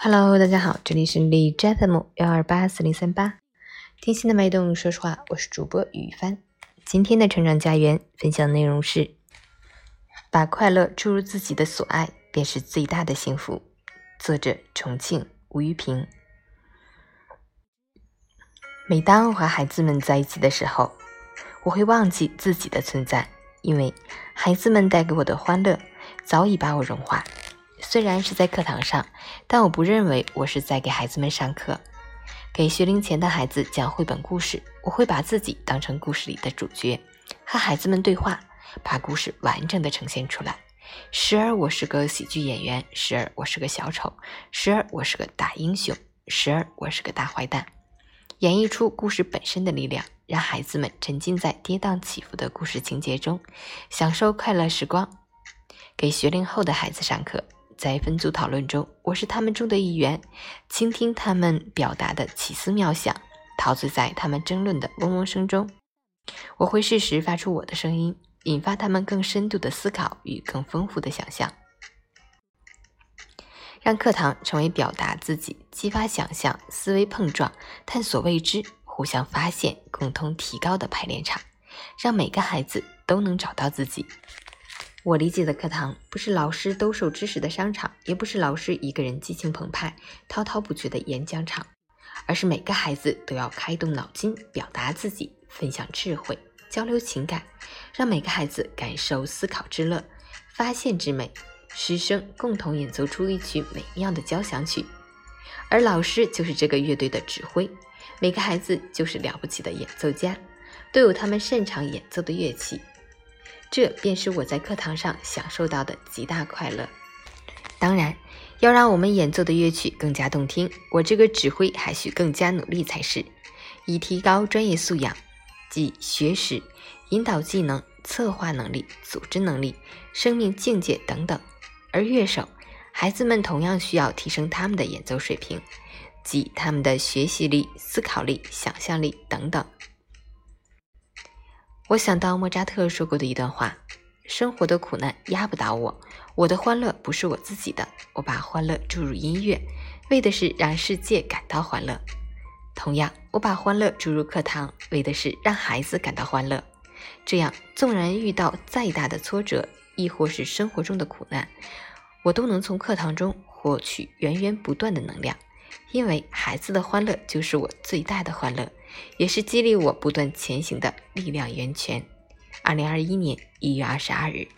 Hello，大家好，这里是李斋 FM 幺二八四零三八，听心的脉动，说实话，我是主播雨帆。今天的成长家园分享内容是：把快乐注入自己的所爱，便是最大的幸福。作者：重庆吴玉平。每当我和孩子们在一起的时候，我会忘记自己的存在，因为孩子们带给我的欢乐早已把我融化。虽然是在课堂上，但我不认为我是在给孩子们上课。给学龄前的孩子讲绘本故事，我会把自己当成故事里的主角，和孩子们对话，把故事完整的呈现出来。时而我是个喜剧演员，时而我是个小丑，时而我是个大英雄，时而我是个大坏蛋，演绎出故事本身的力量，让孩子们沉浸在跌宕起伏的故事情节中，享受快乐时光。给学龄后的孩子上课。在分组讨论中，我是他们中的一员，倾听他们表达的奇思妙想，陶醉在他们争论的嗡嗡声中。我会适时发出我的声音，引发他们更深度的思考与更丰富的想象，让课堂成为表达自己、激发想象、思维碰撞、探索未知、互相发现、共同提高的排练场，让每个孩子都能找到自己。我理解的课堂不是老师兜售知识的商场，也不是老师一个人激情澎湃、滔滔不绝的演讲场，而是每个孩子都要开动脑筋，表达自己，分享智慧，交流情感，让每个孩子感受思考之乐、发现之美。师生共同演奏出一曲美妙的交响曲，而老师就是这个乐队的指挥。每个孩子就是了不起的演奏家，都有他们擅长演奏的乐器。这便是我在课堂上享受到的极大快乐。当然，要让我们演奏的乐曲更加动听，我这个指挥还需更加努力才是，以提高专业素养，即学识、引导技能、策划能力、组织能力、生命境界等等。而乐手，孩子们同样需要提升他们的演奏水平，即他们的学习力、思考力、想象力等等。我想到莫扎特说过的一段话：“生活的苦难压不倒我，我的欢乐不是我自己的，我把欢乐注入音乐，为的是让世界感到欢乐。同样，我把欢乐注入课堂，为的是让孩子感到欢乐。这样，纵然遇到再大的挫折，亦或是生活中的苦难，我都能从课堂中获取源源不断的能量。”因为孩子的欢乐就是我最大的欢乐也是激励我不断前行的力量源泉。二零二一年一月二十二日。